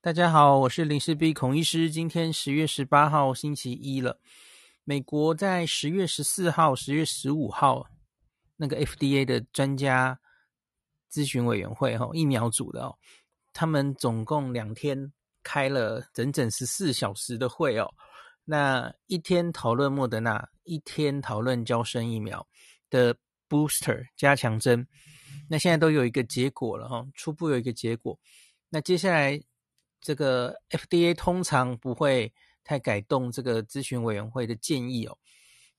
大家好，我是林氏璧孔医师。今天十月十八号星期一了。美国在十月十四号、十月十五号，那个 FDA 的专家咨询委员会哈，疫苗组的哦，他们总共两天开了整整十四小时的会哦。那一天讨论莫德纳，一天讨论娇生疫苗的 booster 加强针。那现在都有一个结果了哈，初步有一个结果。那接下来这个 FDA 通常不会太改动这个咨询委员会的建议哦。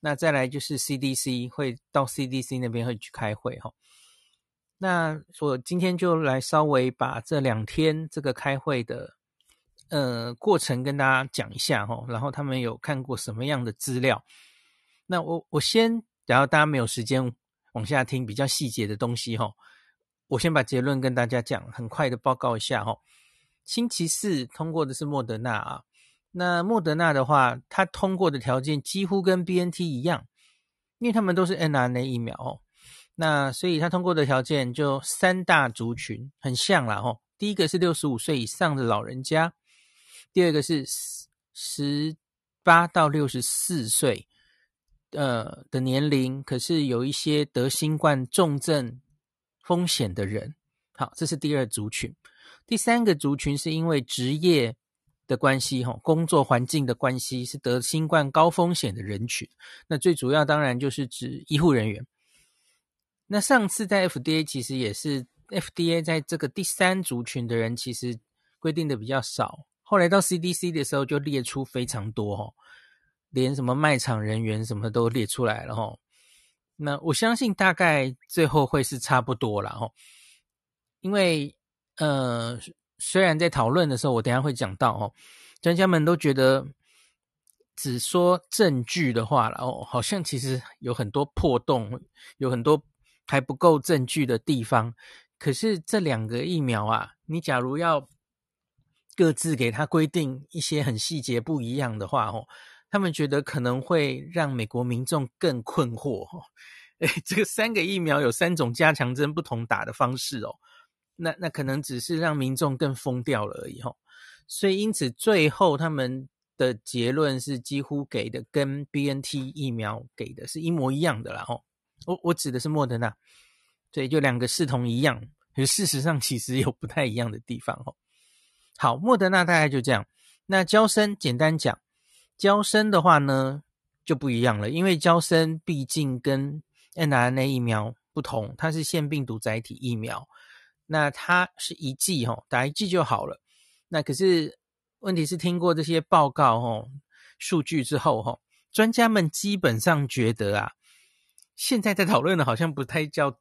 那再来就是 CDC 会到 CDC 那边会去开会哈。那我今天就来稍微把这两天这个开会的呃过程跟大家讲一下哈。然后他们有看过什么样的资料？那我我先，然后大家没有时间。往下听比较细节的东西哈，我先把结论跟大家讲，很快的报告一下哈。星期四通过的是莫德纳啊，那莫德纳的话，它通过的条件几乎跟 BNT 一样，因为他们都是 mRNA 疫苗哦。那所以它通过的条件就三大族群很像啦哦。第一个是六十五岁以上的老人家，第二个是十八到六十四岁。呃的年龄，可是有一些得新冠重症风险的人，好，这是第二族群。第三个族群是因为职业的关系，哈，工作环境的关系，是得新冠高风险的人群。那最主要当然就是指医护人员。那上次在 FDA 其实也是 FDA 在这个第三族群的人，其实规定的比较少。后来到 CDC 的时候就列出非常多，哈。连什么卖场人员什么都列出来了哈，那我相信大概最后会是差不多了哈，因为呃，虽然在讨论的时候，我等下会讲到哦，专家们都觉得只说证据的话了哦，好像其实有很多破洞，有很多还不够证据的地方。可是这两个疫苗啊，你假如要各自给它规定一些很细节不一样的话哦。他们觉得可能会让美国民众更困惑，哦，哎，这个三个疫苗有三种加强针不同打的方式哦，那那可能只是让民众更疯掉了而已哈，所以因此最后他们的结论是几乎给的跟 BNT 疫苗给的是一模一样的啦哈，我我指的是莫德纳，对就两个视同一样，可是事实上其实有不太一样的地方哈。好，莫德纳大概就这样，那娇生简单讲。娇生的话呢，就不一样了，因为娇生毕竟跟 mRNA 疫苗不同，它是腺病毒载体疫苗，那它是一剂吼，打一剂就好了。那可是问题是听过这些报告吼，数据之后吼，专家们基本上觉得啊，现在在讨论的好像不太叫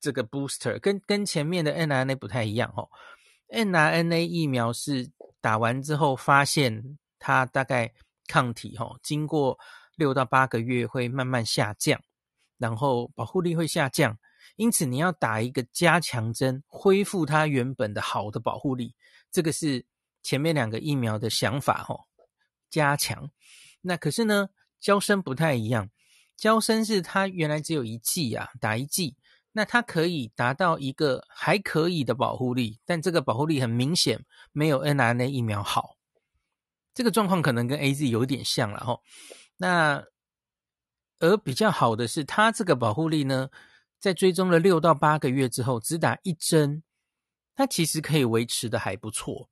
这个 booster，跟跟前面的 mRNA 不太一样吼。mRNA 疫苗是打完之后发现它大概。抗体哈，经过六到八个月会慢慢下降，然后保护力会下降，因此你要打一个加强针，恢复它原本的好的保护力。这个是前面两个疫苗的想法哈，加强。那可是呢，娇生不太一样，娇生是它原来只有一剂啊，打一剂，那它可以达到一个还可以的保护力，但这个保护力很明显没有 mRNA 疫苗好。这个状况可能跟 AZ 有点像了哈，那而比较好的是，它这个保护力呢，在追踪了六到八个月之后，只打一针，它其实可以维持的还不错。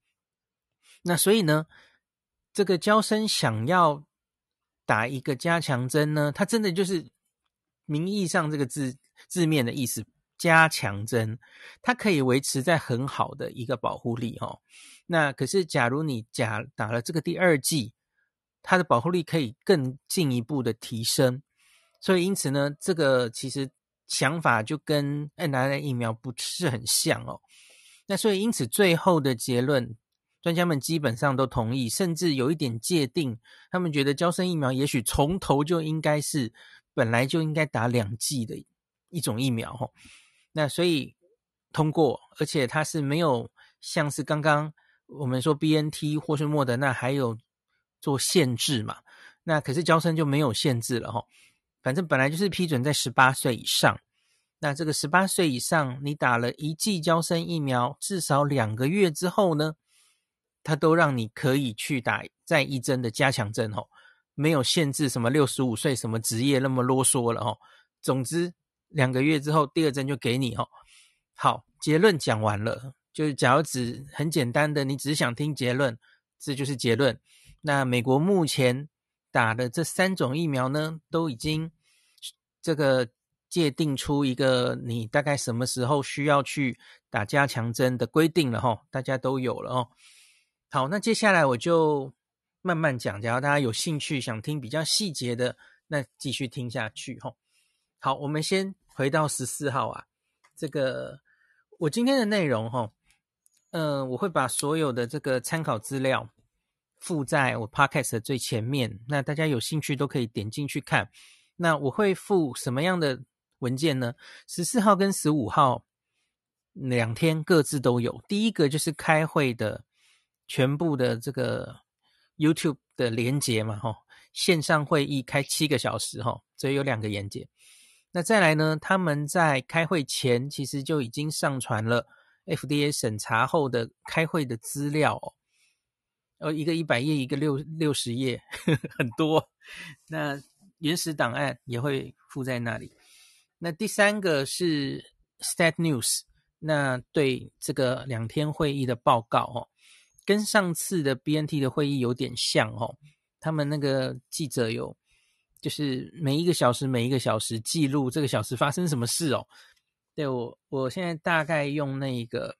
那所以呢，这个娇生想要打一个加强针呢，它真的就是名义上这个字字面的意思。加强针，它可以维持在很好的一个保护力哈。那可是，假如你假打了这个第二剂，它的保护力可以更进一步的提升。所以，因此呢，这个其实想法就跟 mRNA 疫苗不是很像哦。那所以，因此最后的结论，专家们基本上都同意，甚至有一点界定，他们觉得交生疫苗也许从头就应该是本来就应该打两剂的一种疫苗哈。那所以通过，而且它是没有像是刚刚我们说 BNT 或是莫德纳还有做限制嘛？那可是交生就没有限制了哈。反正本来就是批准在十八岁以上。那这个十八岁以上，你打了一剂娇生疫苗，至少两个月之后呢，它都让你可以去打再一针的加强针哦，没有限制什么六十五岁什么职业那么啰嗦了哦。总之，两个月之后第二针就给你哦。好，结论讲完了，就是假如只很简单的，你只想听结论，这就是结论。那美国目前打的这三种疫苗呢，都已经这个界定出一个你大概什么时候需要去打加强针的规定了哈，大家都有了哦。好，那接下来我就慢慢讲，假如大家有兴趣想听比较细节的，那继续听下去哈。好，我们先回到十四号啊，这个我今天的内容哈，嗯，我会把所有的这个参考资料附在我 Podcast 的最前面，那大家有兴趣都可以点进去看。那我会附什么样的文件呢？十四号跟十五号两天各自都有，第一个就是开会的。全部的这个 YouTube 的连结嘛，哈，线上会议开七个小时，哈，所以有两个连结。那再来呢，他们在开会前其实就已经上传了 FDA 审查后的开会的资料哦，呃，一个一百页，一个六六十页，呵呵，很多。那原始档案也会附在那里。那第三个是 Stat News，那对这个两天会议的报告，哦。跟上次的 BNT 的会议有点像哦，他们那个记者有，就是每一个小时每一个小时记录这个小时发生什么事哦。对，我，我现在大概用那个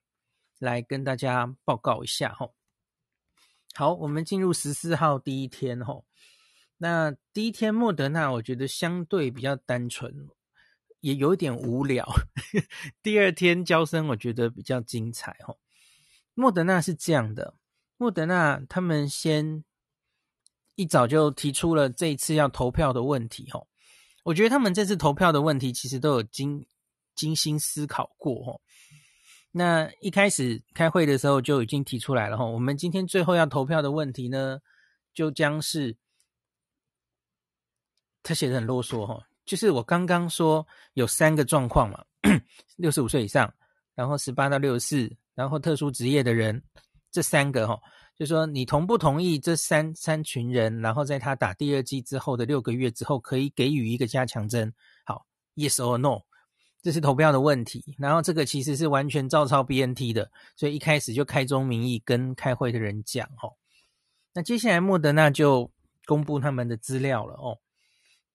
来跟大家报告一下哈。好，我们进入十四号第一天哈。那第一天莫德纳我觉得相对比较单纯，也有点无聊。第二天交生我觉得比较精彩哈。莫德纳是这样的。莫德纳他们先一早就提出了这一次要投票的问题，吼，我觉得他们这次投票的问题其实都有精精心思考过，吼。那一开始开会的时候就已经提出来了，哈，我们今天最后要投票的问题呢，就将是他写的很啰嗦，哈，就是我刚刚说有三个状况嘛，六十五岁以上，然后十八到六十四，然后特殊职业的人。这三个哈，就说你同不同意这三三群人，然后在他打第二剂之后的六个月之后，可以给予一个加强针？好，Yes or No，这是投票的问题。然后这个其实是完全照抄 BNT 的，所以一开始就开宗明义跟开会的人讲哦。那接下来莫德纳就公布他们的资料了哦。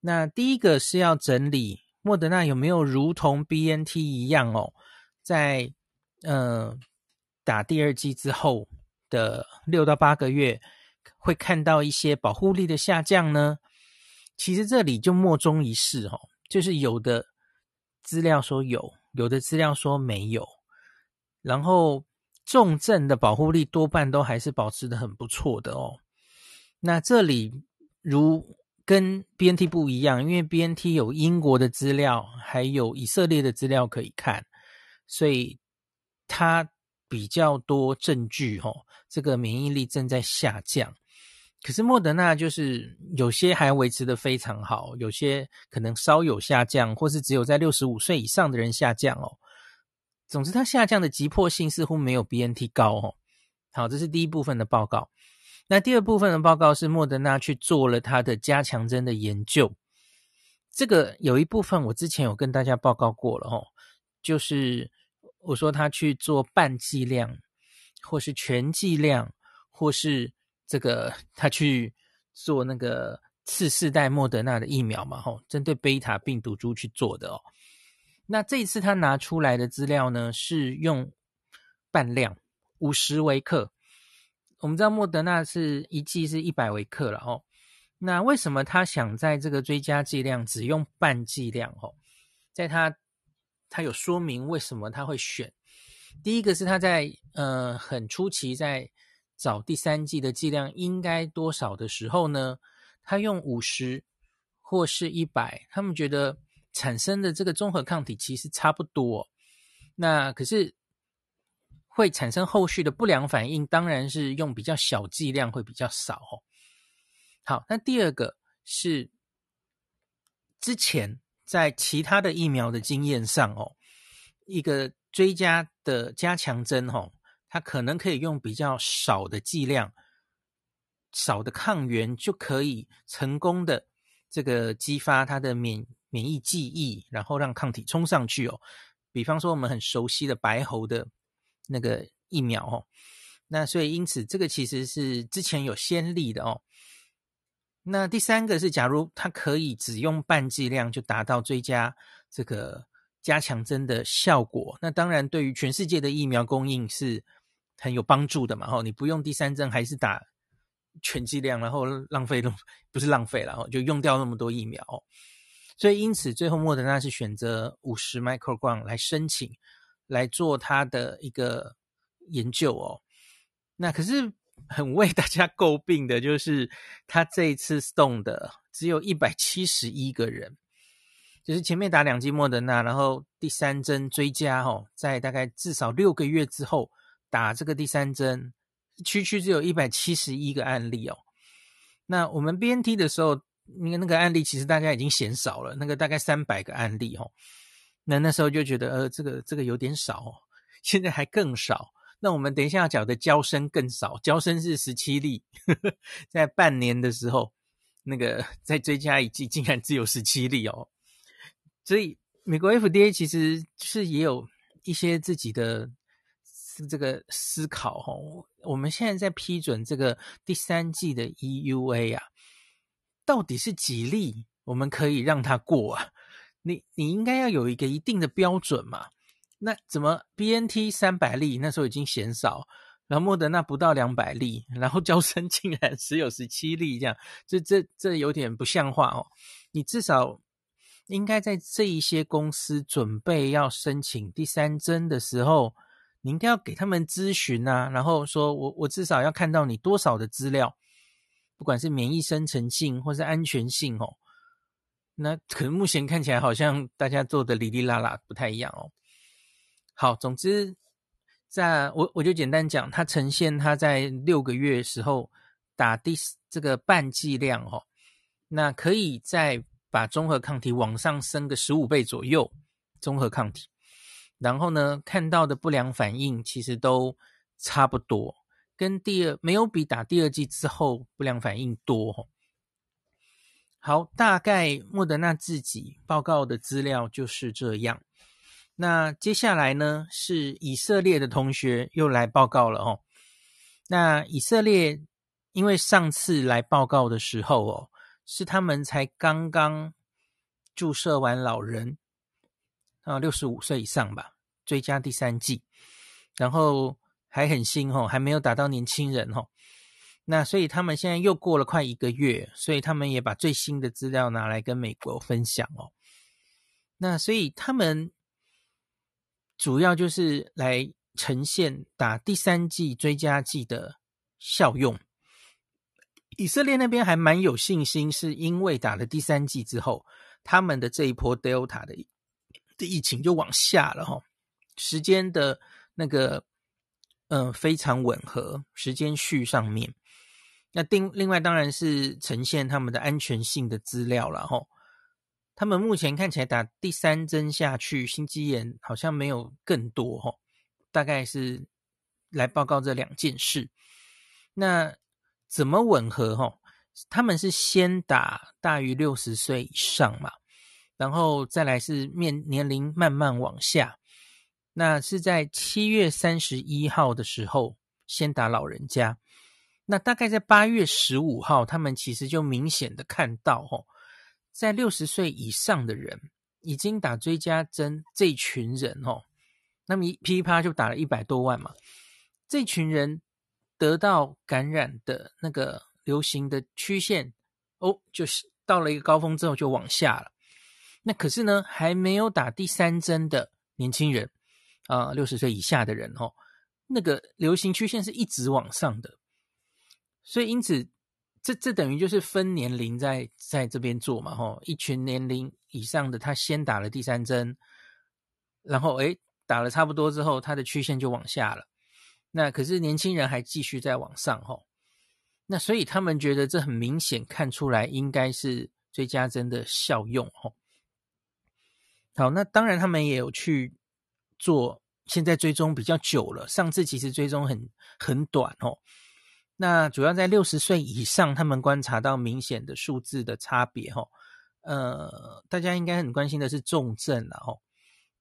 那第一个是要整理莫德纳有没有如同 BNT 一样哦，在嗯。呃打第二剂之后的六到八个月，会看到一些保护力的下降呢？其实这里就莫衷一是哦，就是有的资料说有，有的资料说没有。然后重症的保护力多半都还是保持的很不错的哦。那这里如跟 BNT 不一样，因为 BNT 有英国的资料，还有以色列的资料可以看，所以它。比较多证据，哦，这个免疫力正在下降。可是莫德纳就是有些还维持得非常好，有些可能稍有下降，或是只有在六十五岁以上的人下降哦。总之，它下降的急迫性似乎没有 BNT 高哦。好，这是第一部分的报告。那第二部分的报告是莫德纳去做了它的加强针的研究。这个有一部分我之前有跟大家报告过了哦，就是。我说他去做半剂量，或是全剂量，或是这个他去做那个次世代莫德纳的疫苗嘛，吼，针对贝塔病毒株去做的哦。那这一次他拿出来的资料呢，是用半量五十微克。我们知道莫德纳是一剂是一百微克了哦。那为什么他想在这个追加剂量只用半剂量？哦，在他。他有说明为什么他会选。第一个是他在呃很初期在找第三剂的剂量应该多少的时候呢，他用五十或是一百，他们觉得产生的这个综合抗体其实差不多。那可是会产生后续的不良反应，当然是用比较小剂量会比较少哦。好，那第二个是之前。在其他的疫苗的经验上哦，一个追加的加强针哦，它可能可以用比较少的剂量、少的抗原就可以成功的这个激发它的免免疫记忆，然后让抗体冲上去哦。比方说我们很熟悉的白喉的那个疫苗哦，那所以因此这个其实是之前有先例的哦。那第三个是，假如它可以只用半剂量就达到追加这个加强针的效果，那当然对于全世界的疫苗供应是很有帮助的嘛。吼，你不用第三针还是打全剂量，然后浪费了，不是浪费了，然后就用掉那么多疫苗。所以因此最后莫德纳是选择五十 microgram 来申请来做它的一个研究哦。那可是。很为大家诟病的就是，他这一次送的只有一百七十一个人，就是前面打两剂莫德纳，然后第三针追加哦，在大概至少六个月之后打这个第三针，区区只有一百七十一个案例哦。那我们 BNT 的时候，那个那个案例其实大家已经嫌少了，那个大概三百个案例哦。那那时候就觉得呃，这个这个有点少哦，现在还更少。那我们等一下要讲的娇生更少，娇生是十七例，呵呵，在半年的时候，那个 再追加一剂，竟然只有十七例哦。所以美国 FDA 其实是也有一些自己的这个思考哦。我们现在在批准这个第三季的 EUA 啊，到底是几例我们可以让它过啊？你你应该要有一个一定的标准嘛。那怎么 BNT 三百例那时候已经嫌少，然后莫德纳不到两百例，然后娇生竟然 只有十七例，这样这这这有点不像话哦。你至少应该在这一些公司准备要申请第三针的时候，你应该要给他们咨询啊，然后说我我至少要看到你多少的资料，不管是免疫生成性或是安全性哦。那 可能目前看起来好像大家做的哩哩啦啦不太一样哦。好，总之，在我我就简单讲，它呈现它在六个月时候打第这个半剂量哦，那可以在把中和抗体往上升个十五倍左右，中和抗体，然后呢，看到的不良反应其实都差不多，跟第二没有比打第二剂之后不良反应多。好，大概莫德纳自己报告的资料就是这样。那接下来呢，是以色列的同学又来报告了哦。那以色列因为上次来报告的时候哦，是他们才刚刚注射完老人啊，六十五岁以上吧，追加第三剂，然后还很新哦，还没有打到年轻人哦。那所以他们现在又过了快一个月，所以他们也把最新的资料拿来跟美国分享哦。那所以他们。主要就是来呈现打第三剂追加剂的效用。以色列那边还蛮有信心，是因为打了第三剂之后，他们的这一波 Delta 的的疫情就往下了哈，时间的那个嗯、呃、非常吻合，时间序上面。那另另外当然是呈现他们的安全性的资料了哈。他们目前看起来打第三针下去，心肌炎好像没有更多哈，大概是来报告这两件事。那怎么吻合哈？他们是先打大于六十岁以上嘛，然后再来是面年龄慢慢往下。那是在七月三十一号的时候先打老人家，那大概在八月十五号，他们其实就明显的看到哈。在六十岁以上的人已经打追加针，这群人哦，那么一噼啪就打了一百多万嘛。这群人得到感染的那个流行的曲线哦，就是到了一个高峰之后就往下了。那可是呢，还没有打第三针的年轻人啊，六十岁以下的人哦，那个流行曲线是一直往上的。所以因此。这这等于就是分年龄在在这边做嘛，吼，一群年龄以上的他先打了第三针，然后诶打了差不多之后，他的曲线就往下了。那可是年轻人还继续在往上，吼。那所以他们觉得这很明显看出来应该是追加针的效用，吼。好，那当然他们也有去做现在追踪比较久了，上次其实追踪很很短哦。那主要在六十岁以上，他们观察到明显的数字的差别哦。呃，大家应该很关心的是重症了哦。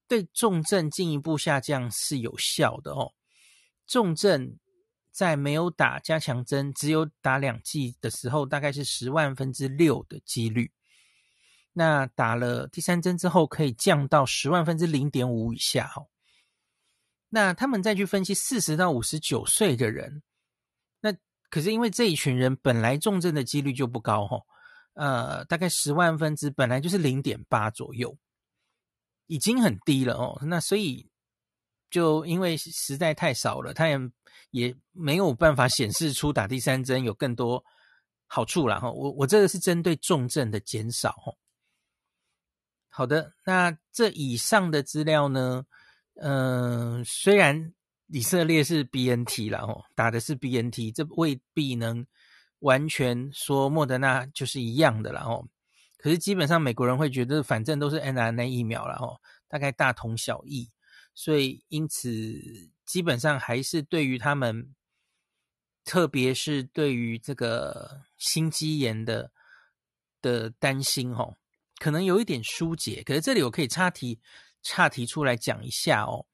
对重症进一步下降是有效的哦。重症在没有打加强针，只有打两剂的时候，大概是十万分之六的几率。那打了第三针之后，可以降到十万分之零点五以下哦。那他们再去分析四十到五十九岁的人，那可是因为这一群人本来重症的几率就不高哦，呃，大概十万分之本来就是零点八左右，已经很低了哦。那所以就因为实在太少了，他也也没有办法显示出打第三针有更多好处了哈。我我这个是针对重症的减少哦。好的，那这以上的资料呢，嗯、虽然以色列是 BNT 啦，哦，打的是 BNT，这未必能完全说莫德纳就是一样的啦，哦，可是基本上美国人会觉得反正都是 mRNA 疫苗啦，哦，大概大同小异，所以因此基本上还是对于他们，特别是对于这个心肌炎的的担心，哦。可能有一点疏解，可是这里我可以插题，插题出来讲一下哦。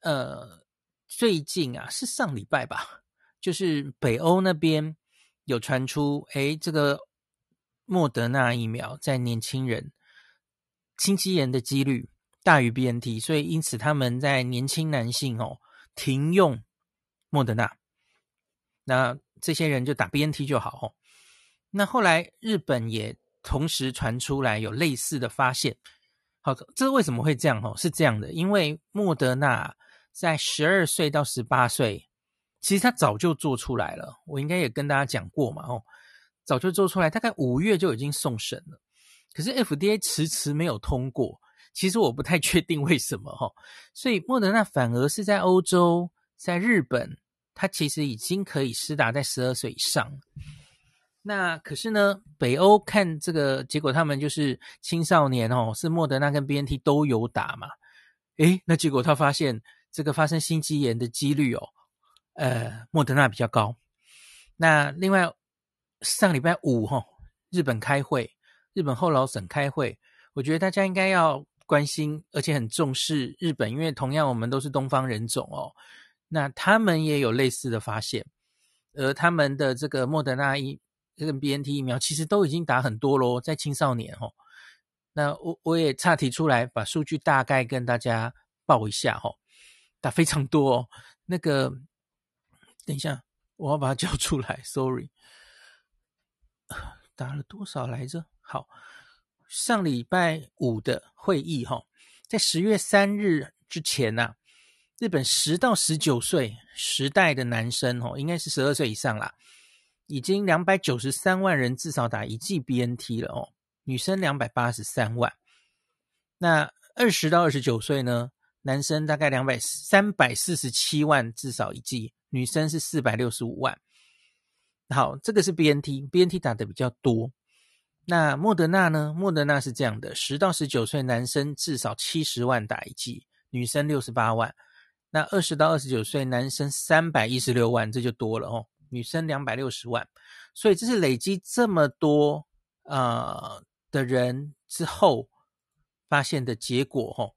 呃，最近啊，是上礼拜吧，就是北欧那边有传出，诶，这个莫德纳疫苗在年轻人心肌炎的几率大于 BNT，所以因此他们在年轻男性哦停用莫德纳，那这些人就打 BNT 就好哦。那后来日本也。同时传出来有类似的发现，好，这为什么会这样？哦，是这样的，因为莫德纳在十二岁到十八岁，其实他早就做出来了，我应该也跟大家讲过嘛，哦，早就做出来，大概五月就已经送审了，可是 FDA 迟迟没有通过，其实我不太确定为什么，哈，所以莫德纳反而是在欧洲，在日本，它其实已经可以施打在十二岁以上。那可是呢，北欧看这个结果，他们就是青少年哦，是莫德纳跟 BNT 都有打嘛。诶，那结果他发现这个发生心肌炎的几率哦，呃，莫德纳比较高。那另外上礼拜五哈、哦，日本开会，日本后老省开会，我觉得大家应该要关心，而且很重视日本，因为同样我们都是东方人种哦，那他们也有类似的发现，而他们的这个莫德纳一。这个 BNT 疫苗其实都已经打很多咯，在青少年哦。那我我也岔提出来，把数据大概跟大家报一下哦。打非常多哦。那个，等一下，我要把它 叫出来，sorry。打了多少来着？好，上礼拜五的会议哈，在十月三日之前呐，日本十到十九岁时代的男生哦，应该是十二岁以上啦。已经两百九十三万人至少打一剂 BNT 了哦，女生两百八十三万。那二十到二十九岁呢？男生大概两百三百四十七万至少一剂，女生是四百六十五万。好，这个是 BNT，BNT 打的比较多。那莫德纳呢？莫德纳是这样的：十到十九岁男生至少七十万打一剂，女生六十八万。那二十到二十九岁男生三百一十六万，这就多了哦。女生两百六十万，所以这是累积这么多呃的人之后发现的结果吼。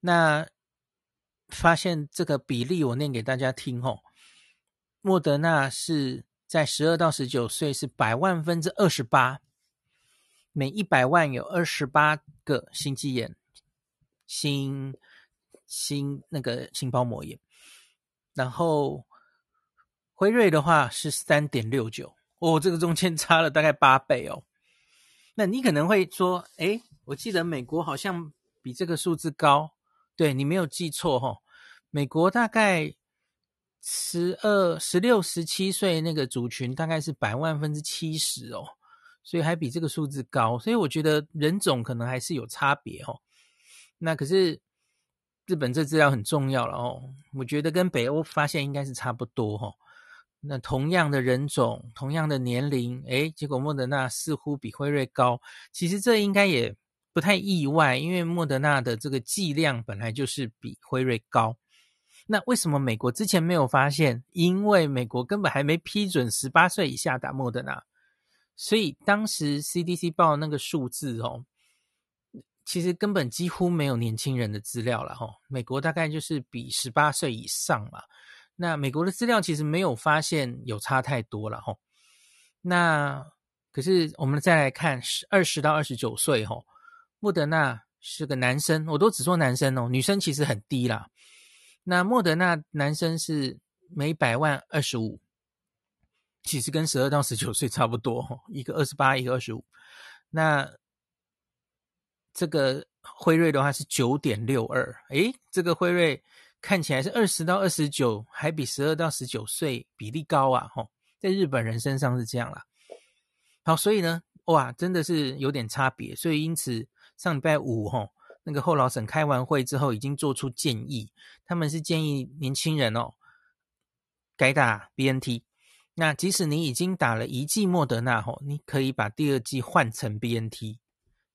那发现这个比例，我念给大家听吼。莫德纳是在十二到十九岁是百万分之二十八，每一百万有二十八个心肌炎、心心那个心包膜炎，然后。辉瑞的话是三点六九哦，这个中间差了大概八倍哦。那你可能会说，诶，我记得美国好像比这个数字高，对，你没有记错哈、哦。美国大概十二、十六、十七岁那个族群大概是百万分之七十哦，所以还比这个数字高。所以我觉得人种可能还是有差别哦。那可是日本这资料很重要了哦，我觉得跟北欧发现应该是差不多哈、哦。那同样的人种，同样的年龄，诶，结果莫德纳似乎比辉瑞高。其实这应该也不不太意外，因为莫德纳的这个剂量本来就是比辉瑞高。那为什么美国之前没有发现？因为美国根本还没批准十八岁以下打莫德纳，所以当时 CDC 报那个数字哦，其实根本几乎没有年轻人的资料了哈。美国大概就是比十八岁以上嘛。那美国的资料其实没有发现有差太多了哈。那可是我们再来看十二十到二十九岁哈，莫德纳是个男生，我都只说男生哦，女生其实很低啦。那莫德纳男生是每百万二十五，其实跟十二到十九岁差不多，一个二十八，一个二十五。那这个辉瑞的话是九点六二，诶，这个辉瑞看起来是二十到二十九，还比十二到十九岁比例高啊！吼，在日本人身上是这样啦。好，所以呢，哇，真的是有点差别。所以因此上礼拜五，吼。那个后劳审开完会之后，已经做出建议，他们是建议年轻人哦，改打 BNT。那即使你已经打了一剂莫德纳吼，你可以把第二剂换成 BNT。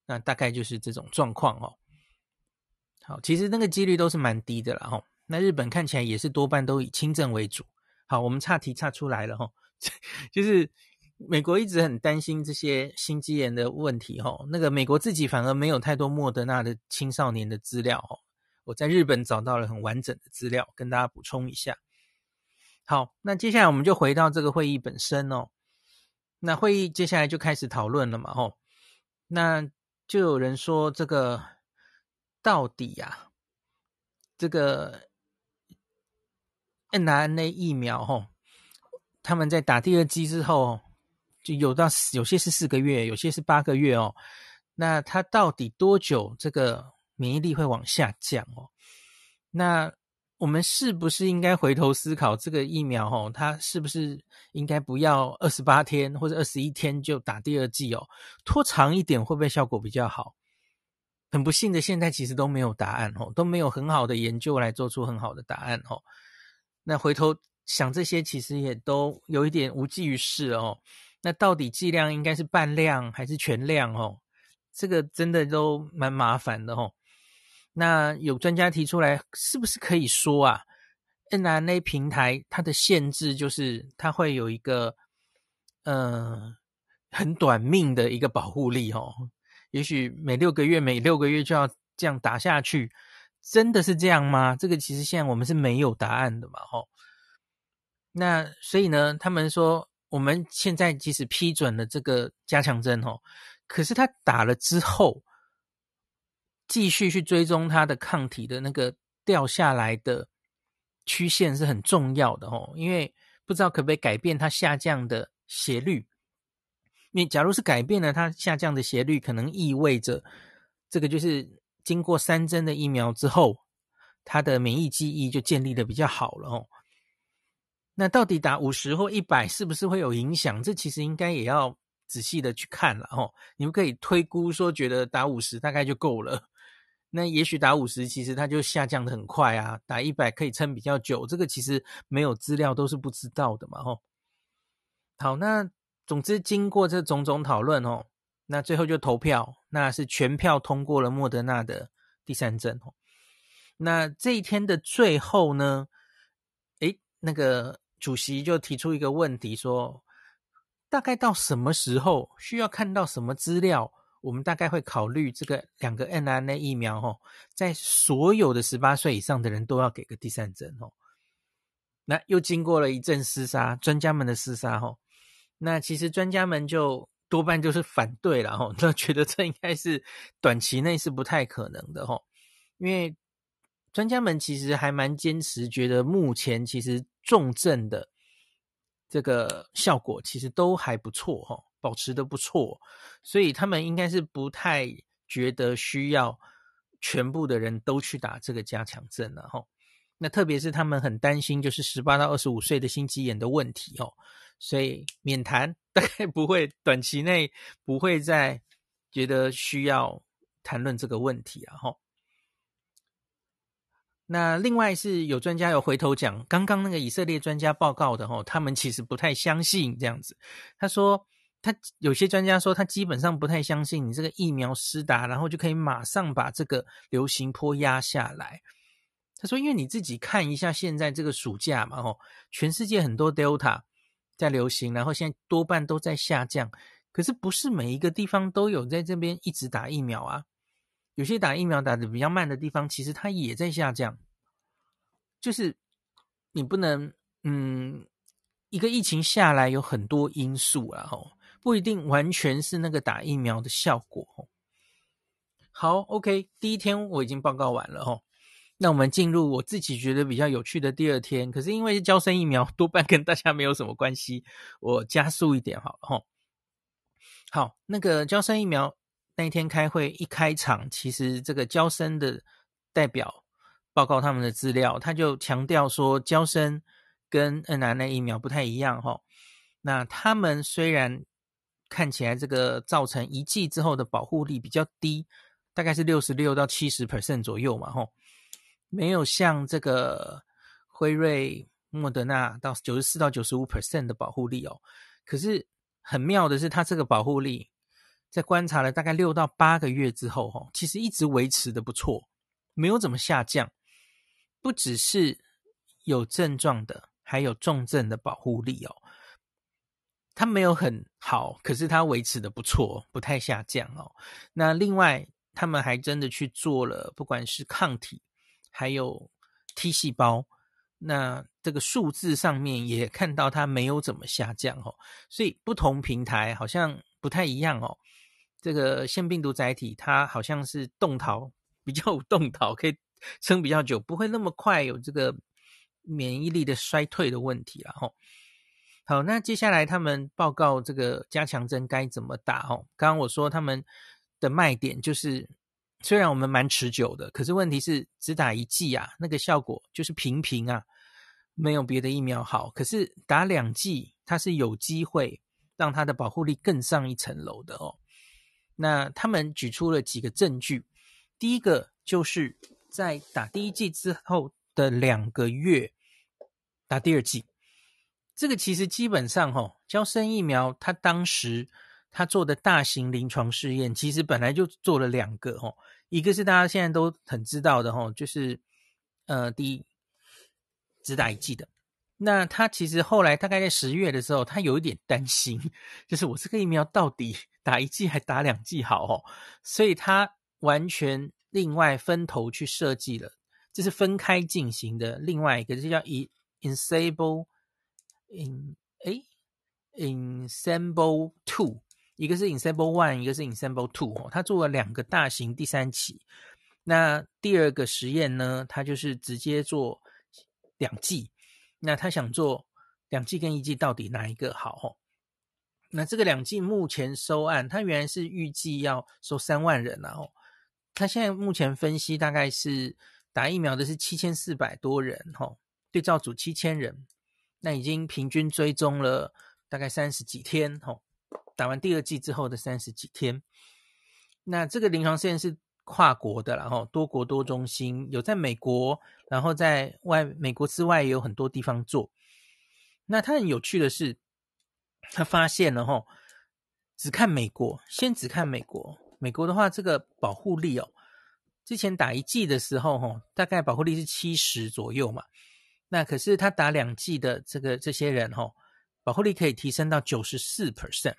那大概就是这种状况哦。好，其实那个几率都是蛮低的了吼。那日本看起来也是多半都以轻症为主。好，我们岔题岔出来了吼，就是。美国一直很担心这些心肌炎的问题，吼，那个美国自己反而没有太多莫德纳的青少年的资料，吼，我在日本找到了很完整的资料，跟大家补充一下。好，那接下来我们就回到这个会议本身哦。那会议接下来就开始讨论了嘛，吼，那就有人说这个到底呀，这个 mRNA 疫苗，吼，他们在打第二剂之后。就有到有些是四个月，有些是八个月哦。那它到底多久这个免疫力会往下降哦？那我们是不是应该回头思考这个疫苗哦？它是不是应该不要二十八天或者二十一天就打第二剂哦？拖长一点会不会效果比较好？很不幸的，现在其实都没有答案哦，都没有很好的研究来做出很好的答案哦。那回头想这些，其实也都有一点无济于事哦。那到底剂量应该是半量还是全量哦？这个真的都蛮麻烦的哦。那有专家提出来，是不是可以说啊，mRNA 平台它的限制就是它会有一个呃很短命的一个保护力哦？也许每六个月每六个月就要这样打下去，真的是这样吗？这个其实现在我们是没有答案的嘛，吼。那所以呢，他们说。我们现在即使批准了这个加强针哦，可是他打了之后，继续去追踪他的抗体的那个掉下来的曲线是很重要的哦，因为不知道可不可以改变它下降的斜率。因为假如是改变了它下降的斜率，可能意味着这个就是经过三针的疫苗之后，它的免疫记忆就建立的比较好了哦。那到底打五十或一百是不是会有影响？这其实应该也要仔细的去看了哦。你们可以推估说，觉得打五十大概就够了。那也许打五十其实它就下降的很快啊，打一百可以撑比较久。这个其实没有资料都是不知道的嘛，吼。好，那总之经过这种种讨论哦，那最后就投票，那是全票通过了莫德纳的第三针哦。那这一天的最后呢，诶，那个。主席就提出一个问题说，大概到什么时候需要看到什么资料，我们大概会考虑这个两个 mRNA 疫苗哦，在所有的十八岁以上的人都要给个第三针哦。那又经过了一阵厮杀，专家们的厮杀哦，那其实专家们就多半就是反对了哦，那觉得这应该是短期内是不太可能的哦，因为专家们其实还蛮坚持，觉得目前其实。重症的这个效果其实都还不错哈，保持的不错，所以他们应该是不太觉得需要全部的人都去打这个加强针了哈。那特别是他们很担心就是十八到二十五岁的心肌炎的问题哦，所以免谈，大概不会短期内不会再觉得需要谈论这个问题啊哈。那另外是有专家有回头讲，刚刚那个以色列专家报告的吼，他们其实不太相信这样子。他说，他有些专家说，他基本上不太相信你这个疫苗施打，然后就可以马上把这个流行波压下来。他说，因为你自己看一下现在这个暑假嘛，吼，全世界很多 Delta 在流行，然后现在多半都在下降。可是不是每一个地方都有在这边一直打疫苗啊，有些打疫苗打得比较慢的地方，其实它也在下降。就是你不能，嗯，一个疫情下来有很多因素啊，吼，不一定完全是那个打疫苗的效果。好，OK，第一天我已经报告完了，哦，那我们进入我自己觉得比较有趣的第二天。可是因为娇生疫苗多半跟大家没有什么关系，我加速一点好了，吼。好，那个娇生疫苗那一天开会一开场，其实这个娇生的代表报告他们的资料，他就强调说，娇生跟 mRNA 疫苗不太一样哈。那他们虽然看起来这个造成一剂之后的保护力比较低，大概是六十六到七十 percent 左右嘛，吼，没有像这个辉瑞、莫德纳到九十四到九十五 percent 的保护力哦，可是。很妙的是，它这个保护力在观察了大概六到八个月之后，哈，其实一直维持的不错，没有怎么下降。不只是有症状的，还有重症的保护力哦。它没有很好，可是它维持的不错，不太下降哦。那另外，他们还真的去做了，不管是抗体，还有 T 细胞。那这个数字上面也看到它没有怎么下降哦，所以不同平台好像不太一样哦。这个腺病毒载体它好像是动逃比较有动逃，可以撑比较久，不会那么快有这个免疫力的衰退的问题了哈。好，那接下来他们报告这个加强针该怎么打哦？刚刚我说他们的卖点就是。虽然我们蛮持久的，可是问题是只打一剂啊，那个效果就是平平啊，没有别的疫苗好。可是打两剂，它是有机会让它的保护力更上一层楼的哦。那他们举出了几个证据，第一个就是在打第一剂之后的两个月打第二剂，这个其实基本上哈、哦，娇生疫苗它当时它做的大型临床试验，其实本来就做了两个哈、哦。一个是大家现在都很知道的吼，就是呃，第一只打一剂的。那他其实后来大概在十月的时候，他有一点担心，就是我这个疫苗到底打一剂还打两剂好哦，所以他完全另外分头去设计了，这是分开进行的。另外一个就叫 Ensemble in 诶 Ensemble Two。一个是 Ensemble One，一个是 Ensemble Two 哦，他做了两个大型第三期。那第二个实验呢，他就是直接做两剂。那他想做两剂跟一剂到底哪一个好？哦，那这个两剂目前收案，他原来是预计要收三万人然后，他现在目前分析大概是打疫苗的是七千四百多人，哈，对照组七千人，那已经平均追踪了大概三十几天，哈。打完第二剂之后的三十几天，那这个临床试验是跨国的，然后多国多中心，有在美国，然后在外美国之外也有很多地方做。那它很有趣的是，他发现了哈，只看美国，先只看美国，美国的话这个保护力哦，之前打一剂的时候哈，大概保护力是七十左右嘛，那可是他打两剂的这个这些人哈，保护力可以提升到九十四 percent。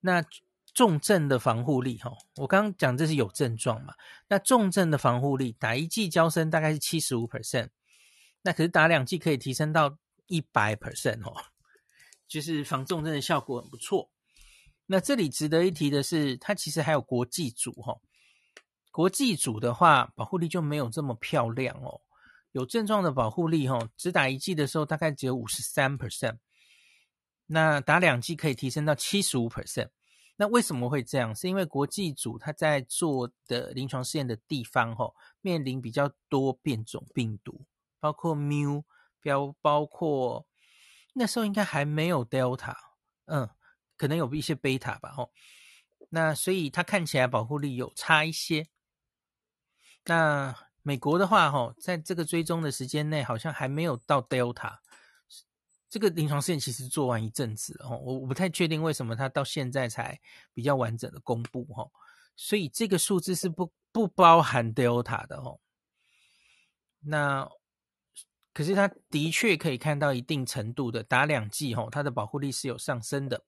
那重症的防护力，哈，我刚刚讲这是有症状嘛？那重症的防护力，打一剂娇生大概是七十五 percent，那可是打两剂可以提升到一百 percent 哦，就是防重症的效果很不错。那这里值得一提的是，它其实还有国际组哈，国际组的话保护力就没有这么漂亮哦，有症状的保护力哈，只打一剂的时候大概只有五十三 percent。那打两剂可以提升到七十五 percent，那为什么会这样？是因为国际组他在做的临床试验的地方，吼，面临比较多变种病毒，包括 Mu，标包括那时候应该还没有 Delta，嗯，可能有一些 Beta 吧，吼。那所以它看起来保护力有差一些。那美国的话，哈，在这个追踪的时间内，好像还没有到 Delta。这个临床试验其实做完一阵子了，我我不太确定为什么它到现在才比较完整的公布，哈，所以这个数字是不不包含 Delta 的，哈。那可是它的确可以看到一定程度的打两剂，哈，它的保护力是有上升的。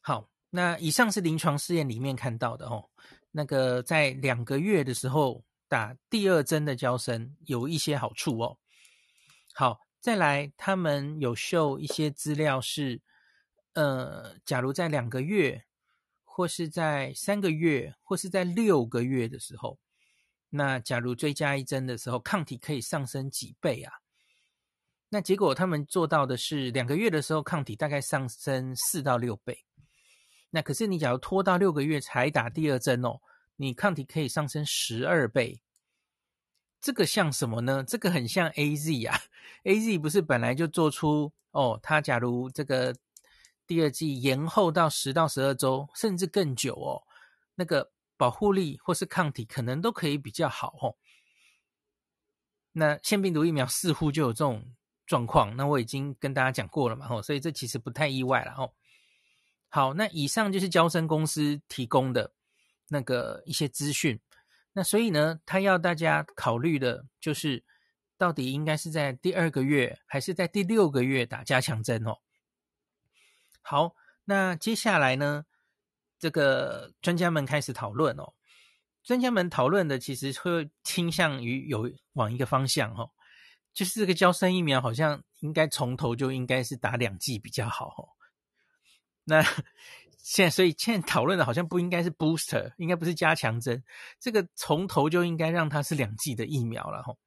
好，那以上是临床试验里面看到的，哦，那个在两个月的时候打第二针的娇生有一些好处哦。好。再来，他们有秀一些资料是，呃，假如在两个月，或是在三个月，或是在六个月的时候，那假如追加一针的时候，抗体可以上升几倍啊？那结果他们做到的是两个月的时候，抗体大概上升四到六倍。那可是你假如拖到六个月才打第二针哦，你抗体可以上升十二倍。这个像什么呢？这个很像 AZ 啊，AZ 不是本来就做出哦，它假如这个第二剂延后到十到十二周，甚至更久哦，那个保护力或是抗体可能都可以比较好哦。那腺病毒疫苗似乎就有这种状况，那我已经跟大家讲过了嘛，哦，所以这其实不太意外了哦。好，那以上就是交生公司提供的那个一些资讯。那所以呢，他要大家考虑的就是，到底应该是在第二个月还是在第六个月打加强针哦。好，那接下来呢，这个专家们开始讨论哦。专家们讨论的其实会倾向于有往一个方向哦，就是这个交生疫苗好像应该从头就应该是打两剂比较好哦。那。现在，所以现在讨论的好像不应该是 booster，应该不是加强针，这个从头就应该让它是两剂的疫苗了吼。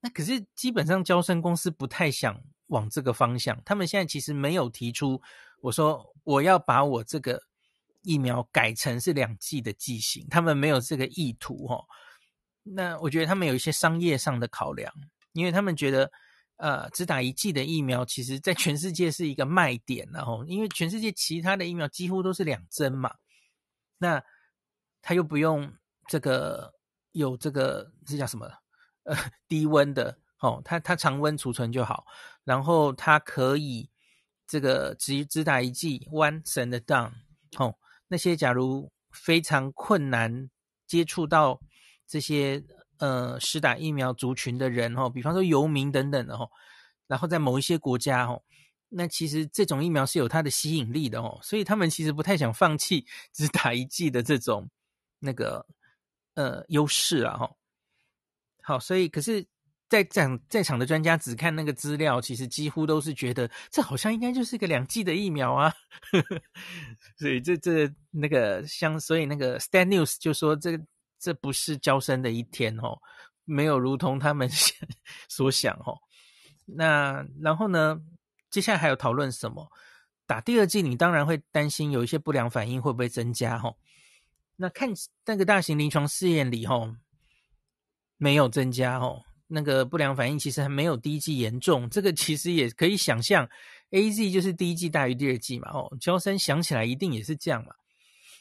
那可是基本上交生公司不太想往这个方向，他们现在其实没有提出，我说我要把我这个疫苗改成是两剂的剂型，他们没有这个意图吼。那我觉得他们有一些商业上的考量，因为他们觉得。呃，只打一剂的疫苗，其实在全世界是一个卖点，然后因为全世界其他的疫苗几乎都是两针嘛，那他又不用这个有这个这叫什么？呃，低温的哦，它它常温储存就好，然后它可以这个只只打一剂，one and down 哦，那些假如非常困难接触到这些。呃，施打疫苗族群的人哦，比方说游民等等的哦，然后在某一些国家哦，那其实这种疫苗是有它的吸引力的哦，所以他们其实不太想放弃只打一剂的这种那个呃优势啊哈。好，所以可是在场在场的专家只看那个资料，其实几乎都是觉得这好像应该就是个两剂的疫苗啊，所以这这那个像所以那个 Stat News 就说这个。这不是娇生的一天哦，没有如同他们 所想哦。那然后呢，接下来还有讨论什么？打第二剂，你当然会担心有一些不良反应会不会增加哦。那看那个大型临床试验里哦，没有增加哦。那个不良反应其实还没有第一剂严重，这个其实也可以想象，AZ 就是第一剂大于第二剂嘛哦。娇生想起来一定也是这样嘛。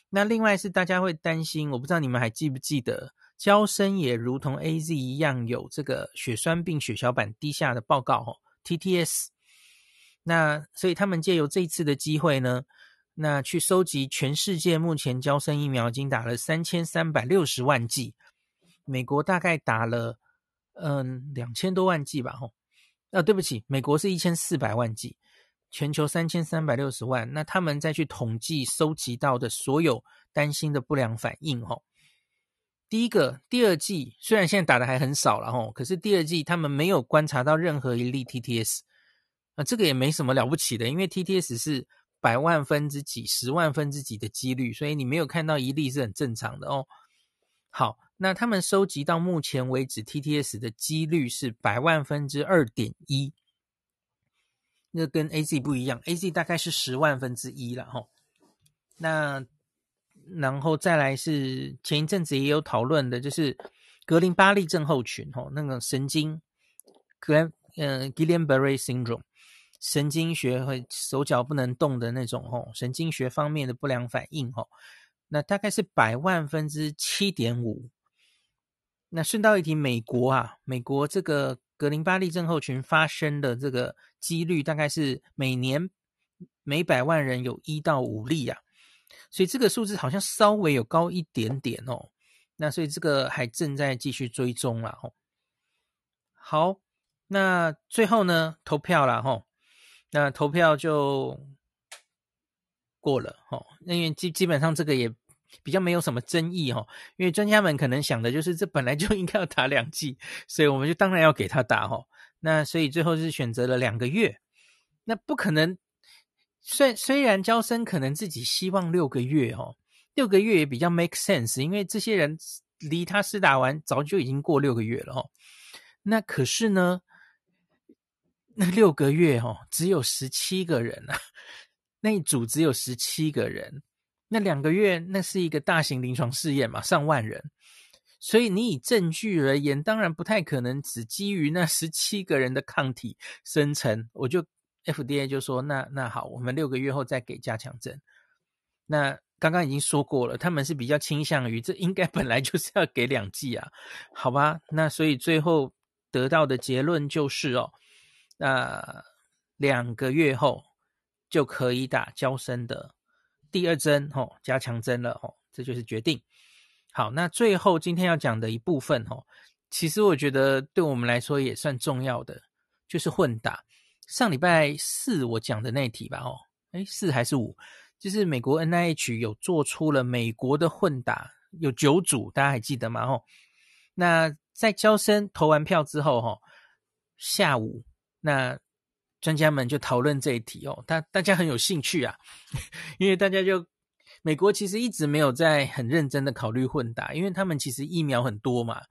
那另外是大家会担心，我不知道你们还记不记得，娇生也如同 AZ 一样有这个血栓病血小板低下的报告哦，TTS。那所以他们借由这一次的机会呢，那去收集全世界目前娇生疫苗已经打了三千三百六十万剂，美国大概打了嗯两千多万剂吧吼，啊对不起，美国是一千四百万剂。全球三千三百六十万，那他们再去统计收集到的所有担心的不良反应，吼，第一个，第二季虽然现在打的还很少了，吼，可是第二季他们没有观察到任何一例 TTS，那这个也没什么了不起的，因为 TTS 是百万分之几、十万分之几的几率，所以你没有看到一例是很正常的哦。好，那他们收集到目前为止 TTS 的几率是百万分之二点一。那跟 AZ 不一样，AZ 大概是十万分之一了哈。那然后再来是前一阵子也有讨论的，就是格林巴利症候群哈，那个神经格嗯 Guillain-Barré syndrome 神经学会手脚不能动的那种哈，神经学方面的不良反应哈。那大概是百万分之七点五。那顺道一提，美国啊，美国这个格林巴利症候群发生的这个几率大概是每年每百万人有一到五例啊，所以这个数字好像稍微有高一点点哦。那所以这个还正在继续追踪啦哦。好，那最后呢，投票了吼，那投票就过了吼，因为基基本上这个也比较没有什么争议哦，因为专家们可能想的就是这本来就应该要打两剂，所以我们就当然要给他打哦。那所以最后是选择了两个月，那不可能，虽虽然娇生可能自己希望六个月哦，六个月也比较 make sense，因为这些人离他施打完早就已经过六个月了哦。那可是呢，那六个月哦，只有十七个人啊，那一组只有十七个人。那两个月，那是一个大型临床试验嘛，上万人。所以你以证据而言，当然不太可能只基于那十七个人的抗体生成。我就 FDA 就说，那那好，我们六个月后再给加强针。那刚刚已经说过了，他们是比较倾向于这应该本来就是要给两剂啊，好吧？那所以最后。得到的结论就是哦，那两个月后就可以打娇生的第二针哦，加强针了哦，这就是决定。好，那最后今天要讲的一部分哦，其实我觉得对我们来说也算重要的，就是混打。上礼拜四我讲的那题吧哦，诶，四还是五？就是美国 NIH 有做出了美国的混打，有九组，大家还记得吗？哦，那。在交生投完票之后，哈，下午那专家们就讨论这一题哦，大大家很有兴趣啊，因为大家就美国其实一直没有在很认真的考虑混打，因为他们其实疫苗很多嘛，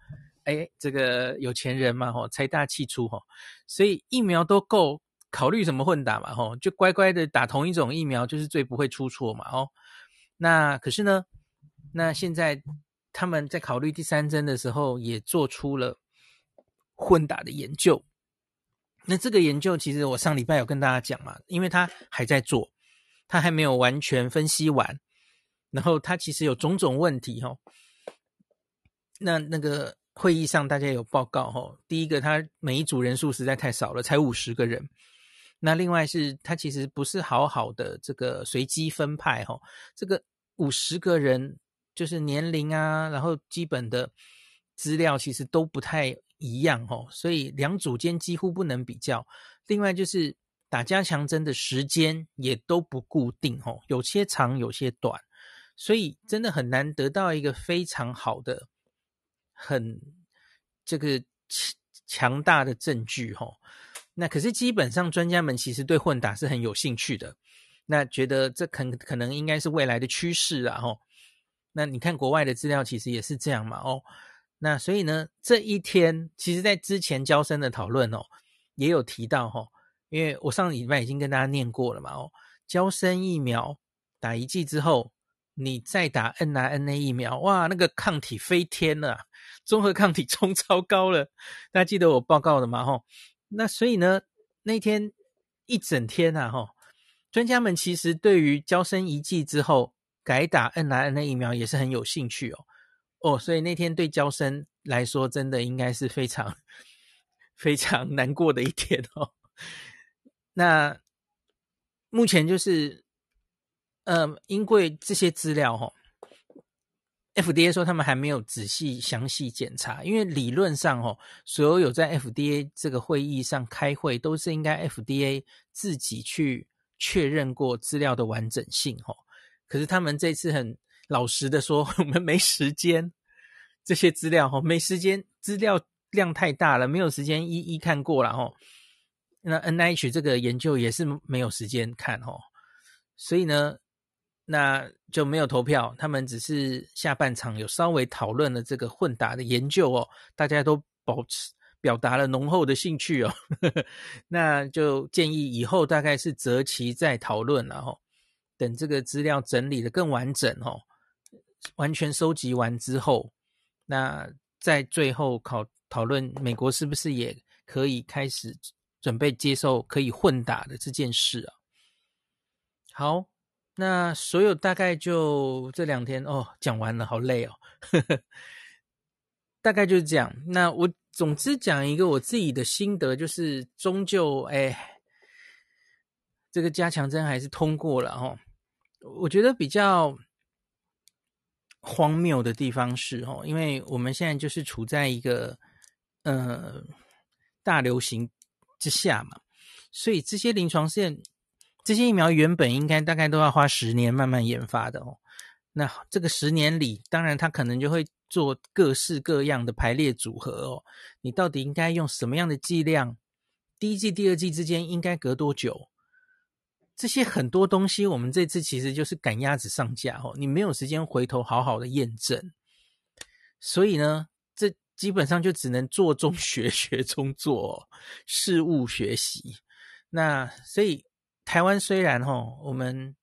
哎，这个有钱人嘛，吼，财大气粗哈，所以疫苗都够，考虑什么混打嘛，吼，就乖乖的打同一种疫苗，就是最不会出错嘛，哦，那可是呢，那现在。他们在考虑第三针的时候，也做出了混打的研究。那这个研究其实我上礼拜有跟大家讲嘛，因为他还在做，他还没有完全分析完。然后他其实有种种问题哈。那那个会议上大家有报告哈，第一个他每一组人数实在太少了，才五十个人。那另外是他其实不是好好的这个随机分派哈，这个五十个人。就是年龄啊，然后基本的资料其实都不太一样哦，所以两组间几乎不能比较。另外就是打加强针的时间也都不固定哦，有些长，有些短，所以真的很难得到一个非常好的、很这个强大的证据哦。那可是基本上专家们其实对混打是很有兴趣的，那觉得这可可能应该是未来的趋势啊哦。那你看国外的资料其实也是这样嘛，哦，那所以呢，这一天其实在之前娇生的讨论哦，也有提到哈、哦，因为我上礼拜已经跟大家念过了嘛，哦，交生疫苗打一剂之后，你再打 n r n a 疫苗，哇，那个抗体飞天了，综合抗体 冲超高了，大家记得我报告的嘛，吼、哦，那所以呢，那天一整天啊，吼、哦，专家们其实对于交生一剂之后。改打 n r n a 疫苗也是很有兴趣哦，哦，所以那天对娇生来说，真的应该是非常非常难过的一天哦。那目前就是，呃，因为这些资料哈、哦，FDA 说他们还没有仔细详细检查，因为理论上哦，所有有在 FDA 这个会议上开会，都是应该 FDA 自己去确认过资料的完整性哦。可是他们这次很老实的说，我们没时间，这些资料哈，没时间，资料量太大了，没有时间一一看过了哈。那 NIH 这个研究也是没有时间看哈，所以呢，那就没有投票，他们只是下半场有稍微讨论了这个混打的研究哦，大家都保持表达了浓厚的兴趣哦，那就建议以后大概是择期再讨论了哈。等这个资料整理得更完整哦，完全收集完之后，那在最后考讨论美国是不是也可以开始准备接受可以混打的这件事啊？好，那所有大概就这两天哦，讲完了，好累哦。大概就是这样。那我总之讲一个我自己的心得，就是终究哎，这个加强针还是通过了哦。我觉得比较荒谬的地方是哦，因为我们现在就是处在一个呃大流行之下嘛，所以这些临床试验，这些疫苗原本应该大概都要花十年慢慢研发的哦。那这个十年里，当然它可能就会做各式各样的排列组合哦。你到底应该用什么样的剂量？第一剂、第二剂之间应该隔多久？这些很多东西，我们这次其实就是赶鸭子上架哦，你没有时间回头好好的验证，所以呢，这基本上就只能做中学，学中做，事物学习。那所以台湾虽然哦，我们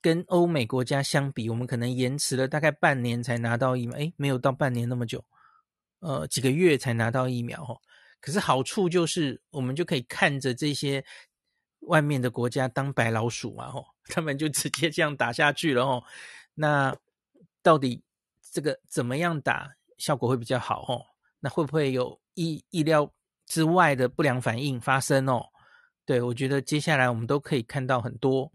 跟欧美国家相比，我们可能延迟了大概半年才拿到疫苗，诶，没有到半年那么久，呃，几个月才拿到疫苗哦。可是好处就是，我们就可以看着这些。外面的国家当白老鼠嘛，吼，他们就直接这样打下去了，吼。那到底这个怎么样打效果会比较好，吼？那会不会有意意料之外的不良反应发生哦？对，我觉得接下来我们都可以看到很多。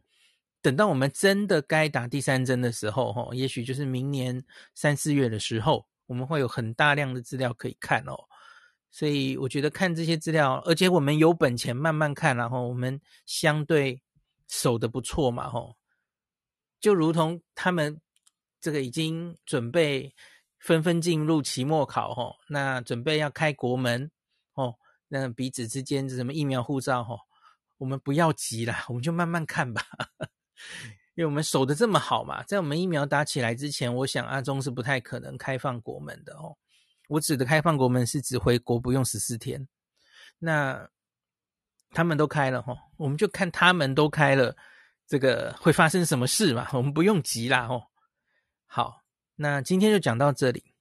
等到我们真的该打第三针的时候，吼，也许就是明年三四月的时候，我们会有很大量的资料可以看哦。所以我觉得看这些资料，而且我们有本钱慢慢看，然后我们相对守得不错嘛，吼，就如同他们这个已经准备纷纷进入期末考，吼，那准备要开国门，哦，那彼此之间什么疫苗护照，吼，我们不要急啦，我们就慢慢看吧，因为我们守得这么好嘛，在我们疫苗打起来之前，我想阿中是不太可能开放国门的，哦。我指的开放国门是指回国不用十四天，那他们都开了哈，我们就看他们都开了，这个会发生什么事嘛？我们不用急啦哦。好，那今天就讲到这里。